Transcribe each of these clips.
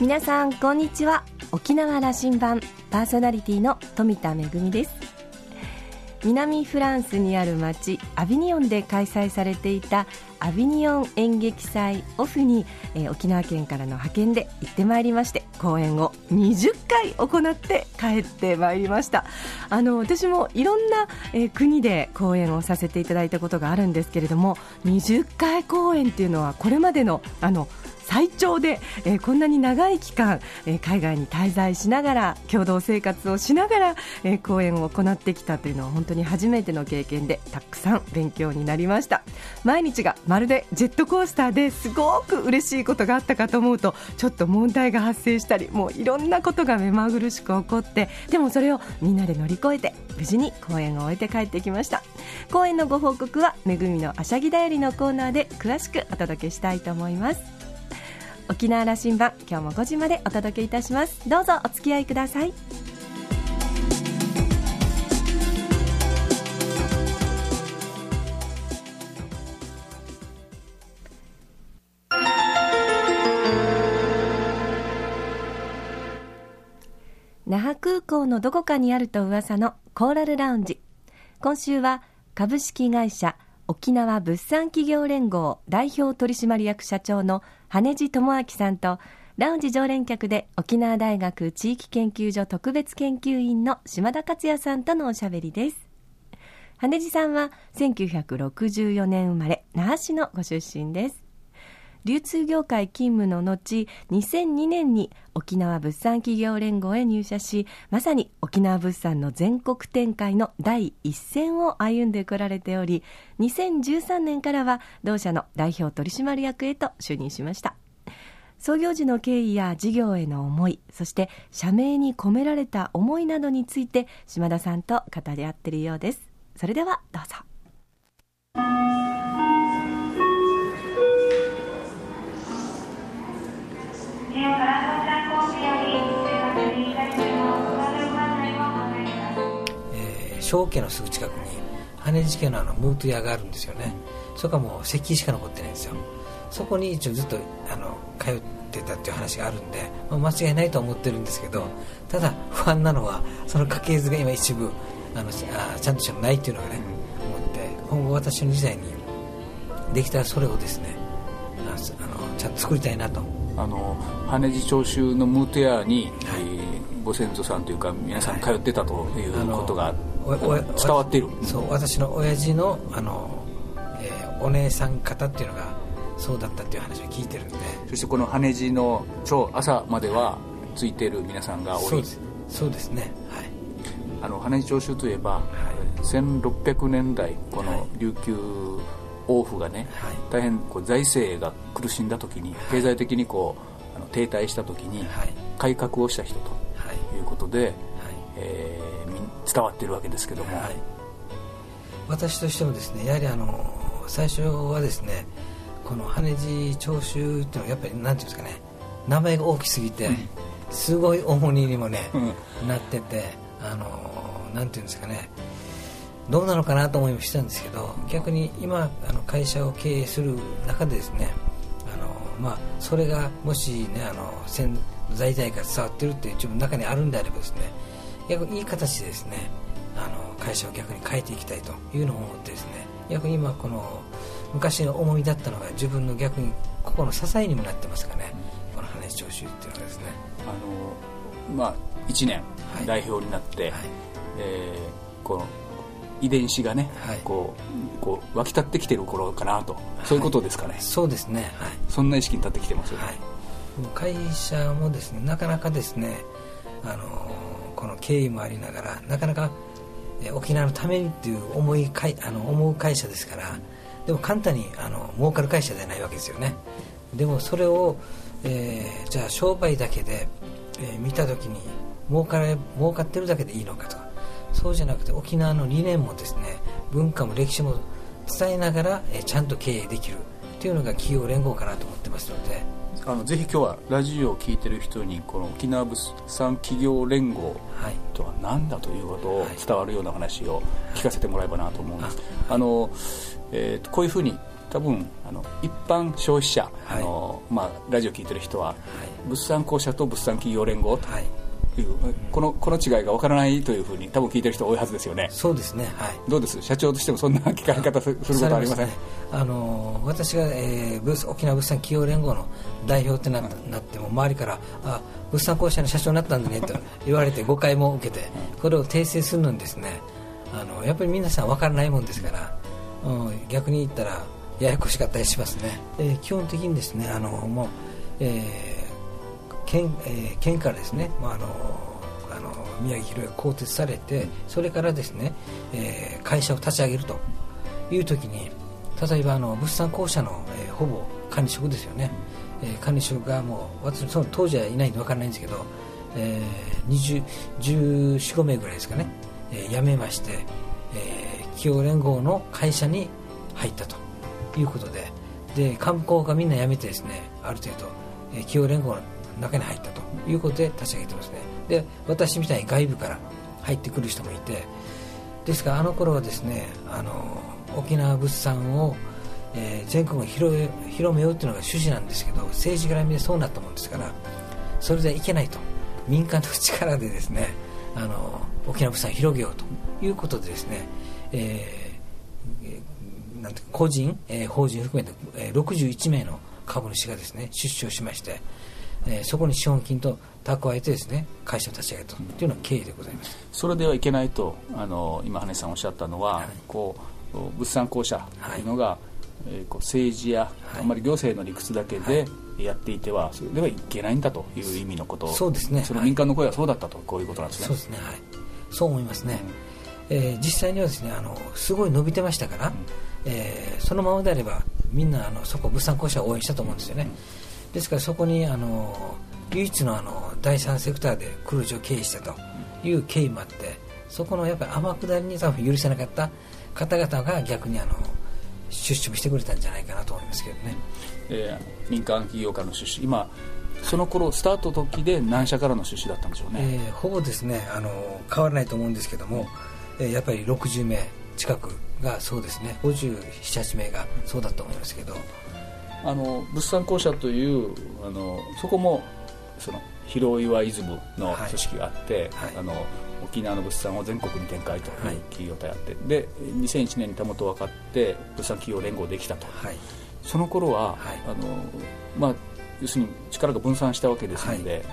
皆さんこんにちは。沖縄羅針盤パーソナリティの富田恵です。南フランスにある町アビニオンで開催されていたアビニオン演劇祭オフに、えー、沖縄県からの派遣で行ってまいりまして公演を20回行って帰ってまいりました。あの私もいろんな、えー、国で公演をさせていただいたことがあるんですけれども20回公演っていうのはこれまでのあの最長で、えー、こんなに長い期間、えー、海外に滞在しながら共同生活をしながら、えー、講演を行ってきたというのは本当に初めての経験でたくさん勉強になりました。毎日がまるでジェットコースターですごく嬉しいことがあったかと思うとちょっと問題が発生したりもういろんなことが目まぐるしく起こってでもそれをみんなで乗り越えて無事に公演を終えて帰ってきました。公演のご報告はめぐみのあしゃぎだよりのコーナーで詳しくお届けしたいと思います。沖縄羅針盤今日も5時までお届けいたします。どうぞお付き合いください。那覇空港のどこかにあると噂のコーラルラウンジ。今週は株式会社沖縄物産企業連合代表取締役社長の羽地智明さんとラウンジ常連客で沖縄大学地域研究所特別研究員の島田克也さんとのおしゃべりです。羽地さんは1964年生まれ那覇市のご出身です。流通業界勤務の後2002年に沖縄物産企業連合へ入社しまさに沖縄物産の全国展開の第一線を歩んでこられており2013年からは同社の代表取締役へと就任しました。創業時の経緯や事業への思いそして社名に込められた思いなどについて島田さんと語り合っているようです。それではどうぞ。正家のすぐ近くに羽地家のあのムート屋があるんですよね。そこはもう石器しか残ってないんですよ。そこに一応ずっとあの通ってたっていう話があるんで、まあ、間違いないと思ってるんですけどただ不安なのはその家系図が今一部あのあちゃんとしたないっていうのがね思って今後私の時代にできたらそれをですねあのちゃんと作りたいなとあの羽地長州のムート屋に、はい、えー、ご先祖さんというか皆さん通ってたということが伝わっている。そう私の親父のあの、えー、お姉さん方っていうのがそうだったっていう話を聞いてるんで。そしてこの羽地の超朝まではついている皆さんが多い。そうです。ね。はい。あの羽地長州といえば、はい、1600年代この琉球王府がね、はい、大変こう財政が苦しんだ時に、経済的にこうあの停滞した時に、改革をした人とい。うことで、はい。えー伝わっているわけですけども、はい、私としてもですねやはりあの最初はですねこの羽地長州っていうのはやっぱりなんていうんですかね名前が大きすぎて、うん、すごい重荷にもね、うん、なっててあのなんていうんですかねどうなのかなと思いもしたんですけど逆に今あの会社を経営する中でですねあの、まあ、それがもしねあの在代から伝わってるっていう自分の中にあるんであればですね逆にいい形でですねあの会社を逆に変えていきたいというのを思ってですね逆に今この昔の重みだったのが自分の逆に心の支えにもなってますかね、うん、この羽根長州っていうのはですね。あのまあ1年代表になって、はい、えー、この遺伝子がね、はい、こうこう湧き立ってきてる頃かなと。そういうことですかね、はい、そうですね、はい、そんな意識に立ってきてますよね、はい、会社もですねなかなかですねあのこの経緯もありながらなかなか沖縄のためにっていう思いかいあの思う会社ですからでも簡単にあの儲かる会社ではないわけですよね。でもそれを、えー、じゃあ商売だけで、えー、見た時に儲かれ儲かってるだけでいいのかとかそうじゃなくて沖縄の理念もですね文化も歴史も伝えながら、えー、ちゃんと経営できるっていうのが企業連合かなと思ってますので。あのぜひ今日はラジオを聴いてる人にこの沖縄物産企業連合とは何だということを伝わるような話を聞かせてもらえばなと思うんです、あのえー、こういうふうに多分あの一般消費者、はい、あのまあ、ラジオ聞いてる人は、はい、物産公社と物産企業連合という、このこの違いがわからないというふうに多分聞いてる人多いはずですよね。そうですね、はい、どうです？社長としてもそんな聞かれ方することありません、ね、あの私が、えー、沖縄物産企業連合の代表ってな,、なっても周りからあ物産公社の社長になったんだねと言われて誤解も受けてこれを訂正するのにですねあのやっぱり皆さん分からないもんですから、うん、逆に言ったらややこしかったりしますね、えー、基本的にですねあのもう、えー、県えー、県からですね、まあ、あのあの宮城宏が更迭されてそれからですね、えー、会社を立ち上げるという時に例えばあの物産公社の、えー、ほぼ管理職ですよね、えー、管理職がもう私その当時はいないんで分からないんですけど、えー、1415名ぐらいですかね、えー、辞めまして、えー、企業連合の会社に入ったということで。で観光がみんな辞めてですねある程度、えー、企業連合の中に入ったということで立ち上げてますね。で私みたいに外部から入ってくる人もいてですからあの頃はですねあの沖縄物産を、えー、全国に広めようというのが趣旨なんですけど政治から見てそうなったもんですからそれではいけないと。民間の力でですねあの沖縄物産を広げようということでですね、えー、なんて個人、えー、法人含めて、えー、61名の株主がですね出資をしまして、えー、そこに資本金と蓄えてですね会社を立ち上げたというのが経緯でございます、それではいけないとあの今羽根さんおっしゃったのは、はい、こう物産公社とい。うのが、はい、えー、こう政治や、はい、あんまり行政の理屈だけで、やっていてはそれではいけないんだという意味のこと。そうですね。その民間の声はそうだったと、こういうことなんですね。そうですね。はい。そう思いますね、うん、えー、実際にはですねあのすごい伸びてましたから、うん、えー、そのままであればみんなあのそこ物産公社を応援したと思うんですよね、うん、ですからそこにあの唯一のあの第三セクターで黒字を経営したという経緯もあってそこのやっぱり天下りに多分許せなかった方々が逆にあの出資もしてくれたんじゃないかなと思いますけどね、えー、民間企業からの出資。今その頃スタート時で何社からの出資だったんでしょうね、えー、ほぼですねあの変わらないと思うんですけども、えー、やっぱり60名近くがそうですね578名がそうだと思いますけどあの物産公社というあのそこもその広岩イズムの組織があって、はい。はい、あの沖縄の物産を全国に展開という企業とやって、はい、で2001年にたもと分かって物産企業連合できたと、はい、その頃は、あのまあ、要するに力が分散したわけですので、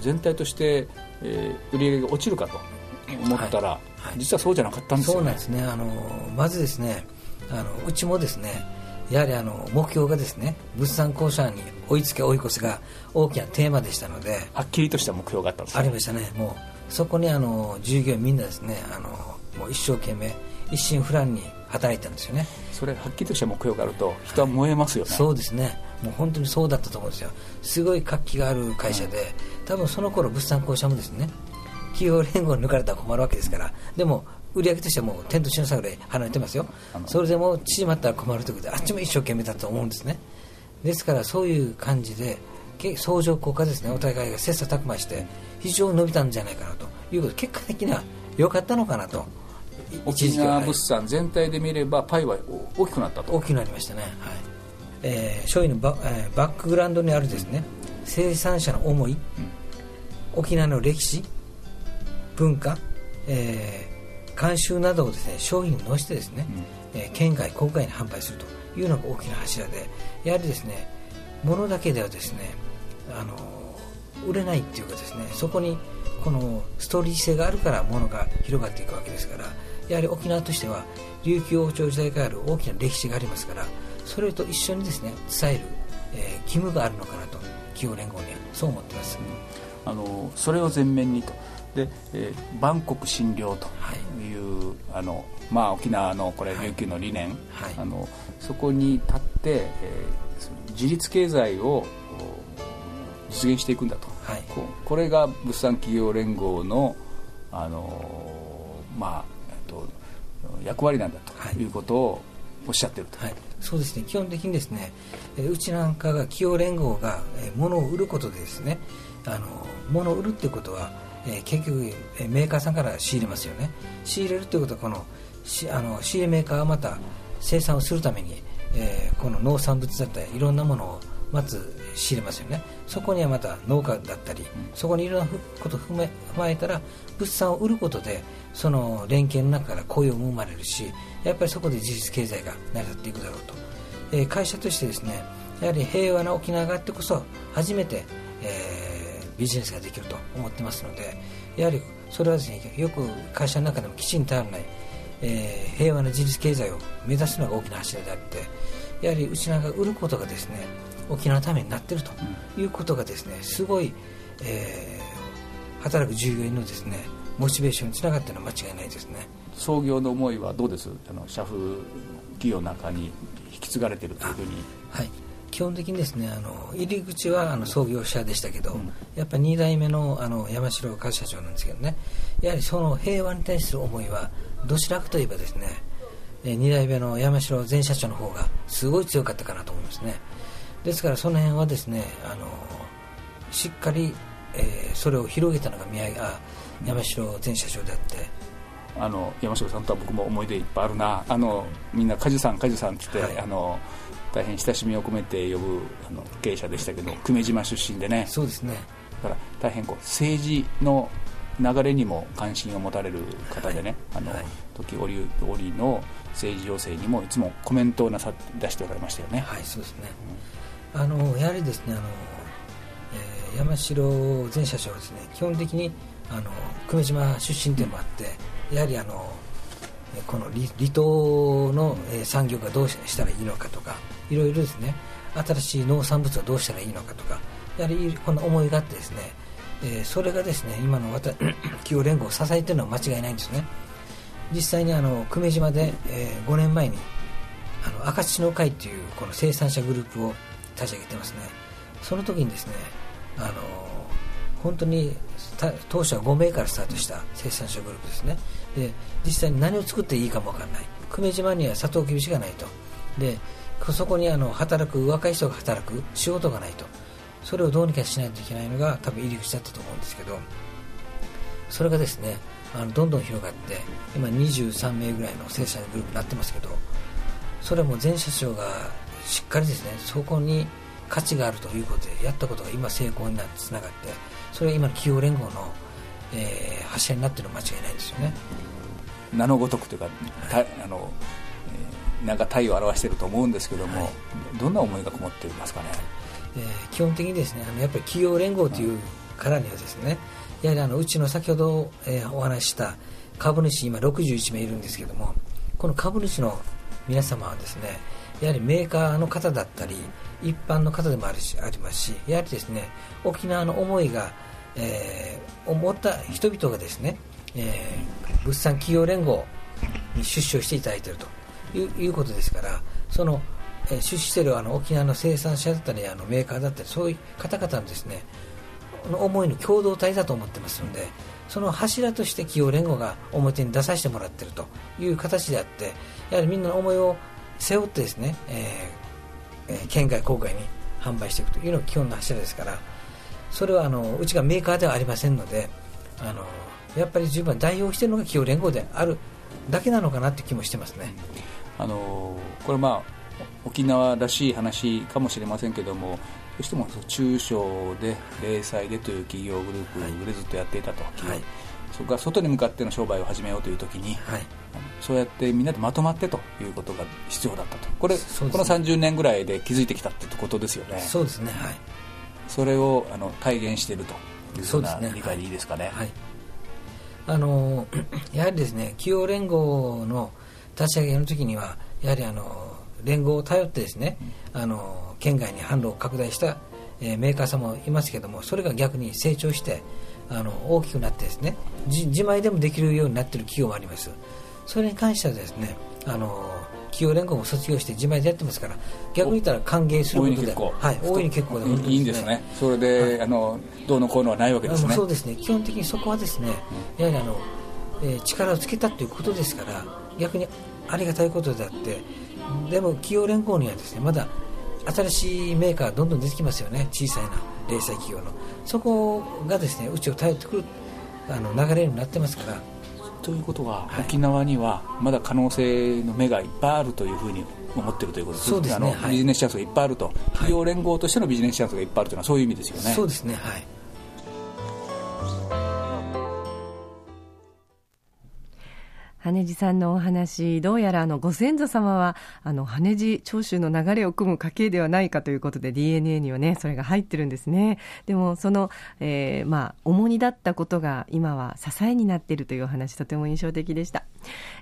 全体として、えー、売り上げが落ちるかと思ったら、実はそうじゃなかったんですよね。そうなんですね。あのまずですねあのうちもですねやはりあの目標がですね物産公社に追いつけ追い越せが大きなテーマでしたのではっきりとした目標があったんです、ね、ありましたね。もうそこにあの従業員みんなですねあのもう一生懸命一心不乱に働いたんですよね。それはっきりとした目標があると人は燃えますよね、はい、そうですね。もう本当にそうだったと思うんですよ。すごい活気がある会社で、はい、多分その頃物産公社もですね企業連合に抜かれたら困るわけですから。でも売り上げとしてはもう天と地の差ぐらい離れてますよ。それでも縮まったら困るということであっちも一生懸命だと思うんですね。ですからそういう感じで相乗効果ですね。お互いが切磋琢磨して非常に伸びたんじゃないかなということ。で結果的には良かったのかなと。沖縄物産全体で見ればパイは大きくなったと。大きくなりましたね、はい。えー、商品のバ,、えー、バックグラウンドにあるですね。生産者の思い、うん、沖縄の歴史。文化、えー、慣習などをですね商品に載せてですね、うん、えー、県外国外に販売するというのが大きな柱でやはりですね物だけではですねあの売れないっていうかですねそこにこのストーリー性があるから物が広がっていくわけですからやはり沖縄としては琉球王朝時代からある大きな歴史がありますからそれと一緒にですね伝える、えー、義務があるのかなと企業連合にはそう思ってます、あのそれを前面にとで、えー、万国診療とい。う、はい、あのまあ、沖縄のこれ琉球の理念、はい、あのそこに立って、えー、自立経済を実現していくんだと、はい、ここれが物産企業連合の、あのまあえっと、役割なんだとい。うことをおっしゃってると、はい、そうですね。基本的にですねうちなんかが企業連合が物を売ることでですねあの物を売るっていうことはえー、結局、えー、メーカーさんから仕入れますよね。仕入れるということはこのしあの仕入れメーカーがまた生産をするために、えー、この農産物だったりいろんなものをまず仕入れますよね。そこにはまた農家だったり、そこにいろんなことを踏ま踏まえたら物産を売ることでその連携の中から雇用も生まれるしやっぱりそこで事実経済が成り立っていくだろうと、えー、会社としてですねやはり平和な沖縄があってこそ初めて、えー、ビジネスができると思ってますのでやはりそれはですねよく会社の中でもきちんとあるない、えー、平和な自立経済を目指すのが大きな柱であってやはりうちなんか売ることがですね沖縄のためになっているということがですねすごい、えー、働く従業員のですねモチベーションにつながっているのは間違いないですね。創業の思いはどうです？あの社風企業の中に引き継がれているというふうに。はい基本的にですねあの入り口はあの創業者でしたけど、うん、やっぱり2代目のあの山城和社長なんですけどねやはりその平和に対する思いはどちらかといえばですね2代目の山城前社長の方がすごい強かったかなと思いますね。ですからその辺はですねあのしっかり、えー、それを広げたのが宮あ山城前社長であって。あの山城さんとは僕も思い出いっぱいあるな。あのみんな梶さん梶さんって言って、はい、あの大変親しみを込めて呼ぶあの経営者でしたけど久米島出身でね。そうですね。だから大変こう政治の流れにも関心を持たれる方でね、はい、あの、はい、時折折の政治情勢にもいつもコメントをなさ出しておられましたよね。はいそうですね、うん、あのやはりですねあの、えー、山城前社長はですね基本的にあの久米島出身というのもあって、うん、やはりあのこの離島の産業がどうしたらいいのかとかいろいろですね。新しい農産物はどうしたらいいのかとかやはりこの思いがあってですね、えー、それがですね今の企業 連合を支えているのは間違いないんですね。実際にあの久米島で、えー、5年前にあの赤土の会というこの生産者グループを立ち上げてますね。その時にですねあの本当に当初は5名からスタートした生産者グループですね。で実際に何を作っていいかも分からない。久米島にはサトウキビしかないと。でそこにあの働く若い人が働く仕事がないと。それをどうにかしないといけないのが多分入り口だったと思うんですけど。それがですねあのどんどん広がって今23名ぐらいの生産グループになってますけど。それはもう前社長がしっかりですねそこに価値があるということでやったことが今成功になってつながってそれが今の企業連合の、えー、柱になっているのは間違いないですよね。名のごとくというか、はい、あの、なんか体を表していると思うんですけども、はい、どんな思いがこもっていますかね、えー、基本的にですねあのやっぱり企業連合というからにはですね、やはりあのうちの先ほど、えー、お話しした株主今61名いるんですけどもこの株主の皆様はですねやはりメーカーの方だったり一般の方でもあるしありますしやはりですね沖縄の思いが、えー、思った人々がですね、えー、物産企業連合に出資をしていただいているということですからその、えー、出資しているあの沖縄の生産者だったりあのメーカーだったりそういう方々のですねの思いの共同体だと思ってますのでその柱として企業連合が表に出させてもらっているという形であってやはりみんなの思いを背負ってですね、えーえ、県外郊外に販売していくというのが基本の柱ですからそれはあのうちがメーカーではありませんのであのやっぱり十分代表しているのが企業連合であるだけなのかなって気もしてますね。あのこれまあ沖縄らしい話かもしれませんけどもどうしても中小で零細でという企業グループでずっとやっていたと、はい、そこから外に向かっての商売を始めようという時に、はい、そうやってみんなでまとまってということが必要だったと。これ、ね、この30年ぐらいで気づいてきたってことですよね。そうですね。はい。それをあの体現しているというような理解でいいですかね、ね、はい、あの やはりですね企業連合の立ち上げの時にはやはりあの連合を頼ってですね、うん、あの県外に販路を拡大した、えー、メーカーさんもいますけどもそれが逆に成長してあの大きくなってですね自前でもできるようになっている企業もあります。それに関してはですねあの企業連合も卒業して自前でやってますから逆に言ったら歓迎することではい、大いに結構で、ね、いいんですね。それで、はい、あのどうのこうのはないわけですね。そうですね。基本的にそこはですね、やはりあの、えー、力をつけたということですから逆にありがたいことであってでも企業連合にはですねまだ新しいメーカーどんどん出てきますよね。小さいな零細企業の。そこがですねうちを頼ってくるあの流れになってますから。ということは、はい、沖縄にはまだ可能性の目がいっぱいあるというふうに思ってるということですそうですね、ビジネスチャンスがいっぱいあると、企業連合としてのビジネスチャンスがいっぱいあるというのはそういう意味ですよね。そうですね。はい羽地さんのお話、どうやらあのご先祖様は、あの羽地長州の流れを組む家系ではないかということで DNA にはね、それが入ってるんですね。でも、その、えー、まあ、重荷だったことが今は支えになっているというお話、とても印象的でした。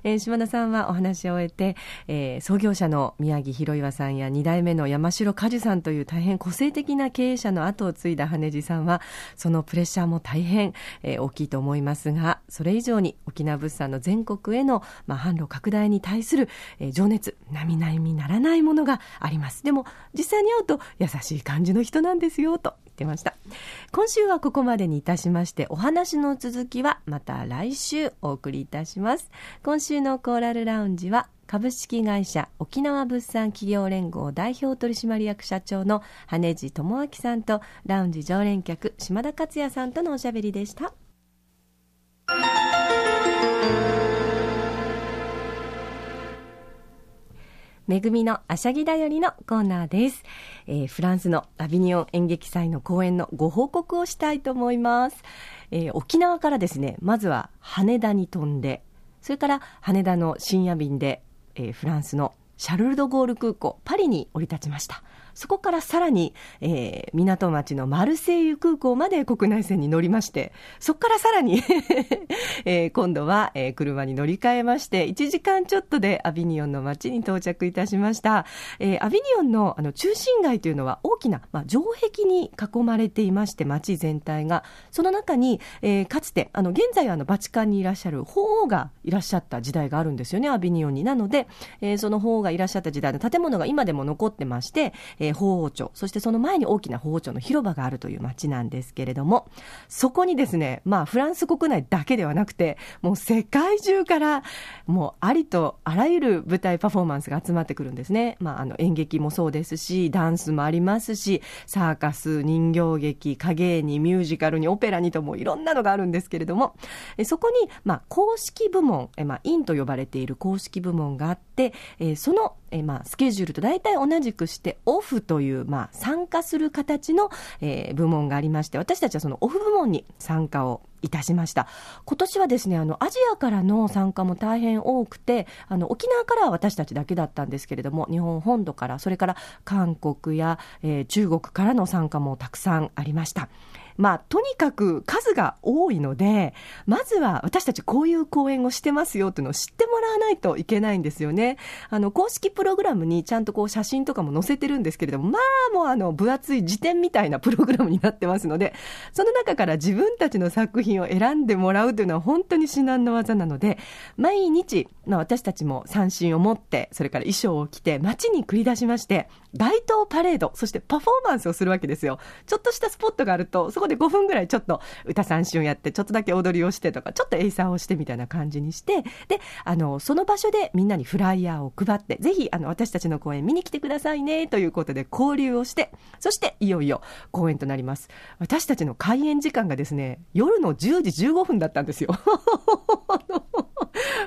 えー、島田さんはお話を終えて、えー、創業者の宮城博岩さんや2代目の山城果樹さんという大変個性的な経営者の後を継いだ羽地さんは、そのプレッシャーも大変、えー、大きいと思いますが、それ以上に沖縄物産の全国へへの、まあ、販路拡大に対する、えー、情熱、並々にならないものがあります。でも、実際に会うと優しい感じの人なんですよ、と言ってました。今週はここまでにいたしまして、お話の続きはまた来週お送りいたします。今週のコーラルラウンジは、株式会社沖縄物産企業連合代表取締役社長の羽地智明さんとラウンジ常連客島田克也さんとのおしゃべりでした。めぐみのあしゃぎだよりのコーナーです、えー、フランスのアビニオン演劇祭の公演のご報告をしたいと思います、えー、沖縄からですねまずは羽田に飛んでそれから羽田の深夜便で、えー、フランスのシャルル・ド・ゴール空港パリに降り立ちました。そこからさらに、えー、港町のマルセイユ空港まで国内線に乗りまして、そこからさらに えー、今度は、えー、車に乗り換えまして、1時間ちょっとでアビニオンの街に到着いたしました。えー、アビニオンのあの中心街というのは大きな、まあ、城壁に囲まれていまして、街全体が。その中に、えー、かつて、あの、現在はあの、バチカンにいらっしゃる法王がいらっしゃった時代があるんですよね、アビニオンに。なので、えー、その法王がいらっしゃった時代の建物が今でも残ってまして、え、法王町、そしてその前に大きな法王町の広場があるという街なんですけれども、そこにですね、まあフランス国内だけではなくて、もう世界中からもうありとあらゆる舞台パフォーマンスが集まってくるんですね。まああの演劇もそうですし、ダンスもありますし、サーカス、人形劇、影芸にミュージカルにオペラにともいろんなのがあるんですけれども、えそこに、まあ公式部門、えまあ、インと呼ばれている公式部門があって、えそのえ、まあ、スケジュールと大体同じくして、オフという、まあ、参加する形の、え、部門がありまして、私たちはそのオフ部門に参加をいたしました。今年はですね、あの、アジアからの参加も大変多くて、あの、沖縄からは私たちだけだったんですけれども、日本本土から、それから韓国や、え、中国からの参加もたくさんありました。まあ、とにかく数が多いので、まずは私たちこういう講演をしてますよっていうのを知ってもらわないといけないんですよね。あの、公式プログラムにちゃんとこう写真とかも載せてるんですけれども、まあもうあの、分厚い辞典みたいなプログラムになってますので、その中から自分たちの作品を選んでもらうというのは本当に至難の技なので、毎日、まあ私たちも三振を持って、それから衣装を着て街に繰り出しまして、街頭パレード、そしてパフォーマンスをするわけですよ。ちょっとしたスポットがあると、そこで5分ぐらいちょっと歌三振をやって、ちょっとだけ踊りをしてとか、ちょっとエイサーをしてみたいな感じにして、で、あの、その場所でみんなにフライヤーを配って、ぜひ、あの、私たちの公演見に来てくださいね、ということで交流をして、そしていよいよ公演となります。私たちの開演時間がですね、夜の10時15分だったんですよ。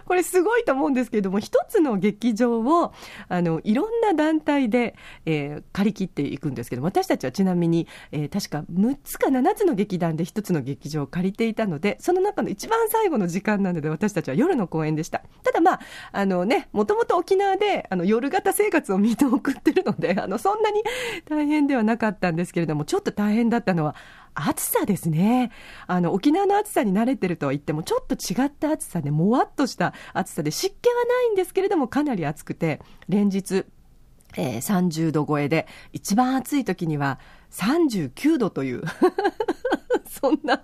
これすごいと思うんですけれども、一つの劇場を、あの、いろんな団体で、えー、借り切っていくんですけど、私たちはちなみに、えー、確か6つか7つの劇団で一つの劇場を借りていたので、その中の一番最後の時間なので、私たちは夜の公演でした。ただまあ、あのね、もともと沖縄で、あの、夜型生活を見て送ってるので、あの、そんなに大変ではなかったんですけれども、ちょっと大変だったのは、暑さですね。あの、沖縄の暑さに慣れてるとは言っても、ちょっと違った暑さで、もわっとした暑さで、湿気はないんですけれども、かなり暑くて、連日、えー、30度超えで、一番暑い時には39度という そんな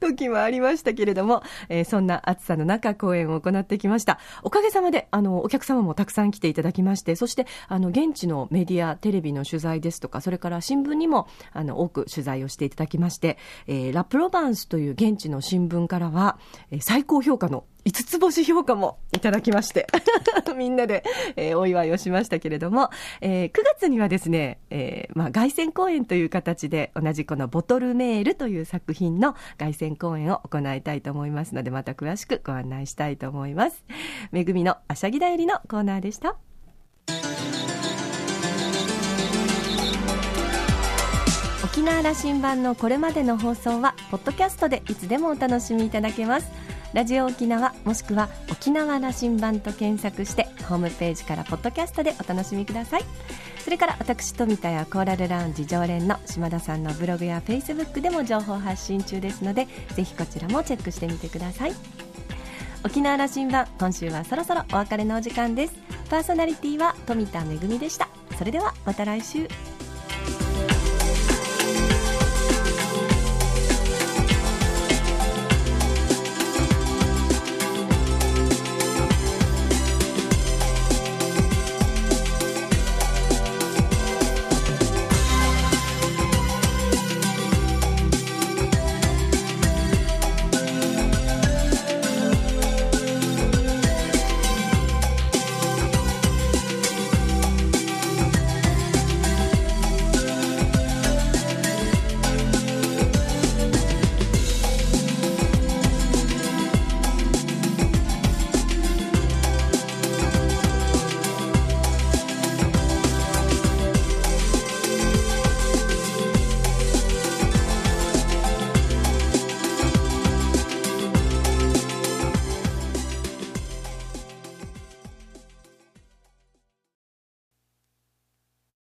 時もありましたけれども、えー、そんな暑さの中、公演を行ってきました。おかげさまで、あの、お客様もたくさん来ていただきまして、そして、あの、現地のメディア、テレビの取材ですとか、それから新聞にも、あの、多く取材をしていただきまして、えー、ラ・プロバンスという現地の新聞からは、えー、最高評価の5つ星評価もいただきまして みんなで、えー、お祝いをしましたけれども、えー、9月にはですね、えーまあ、凱旋公演という形で同じこのボトルメールという作品の凱旋公演を行いたいと思いますのでまた詳しくご案内したいと思います。めぐみのあしゃぎだよりのコーナーでした。沖縄羅針盤のこれまでの放送はポッドキャストでいつでもお楽しみいただけます。ラジオ沖縄もしくは沖縄羅針盤と検索してホームページからポッドキャストでお楽しみください。それから私富田やコーラルラウンジ常連の島田さんのブログやフェイスブックでも情報発信中ですのでぜひこちらもチェックしてみてください。沖縄羅針盤今週はそろそろお別れのお時間です。パーソナリティは富田恵でした。それではまた来週。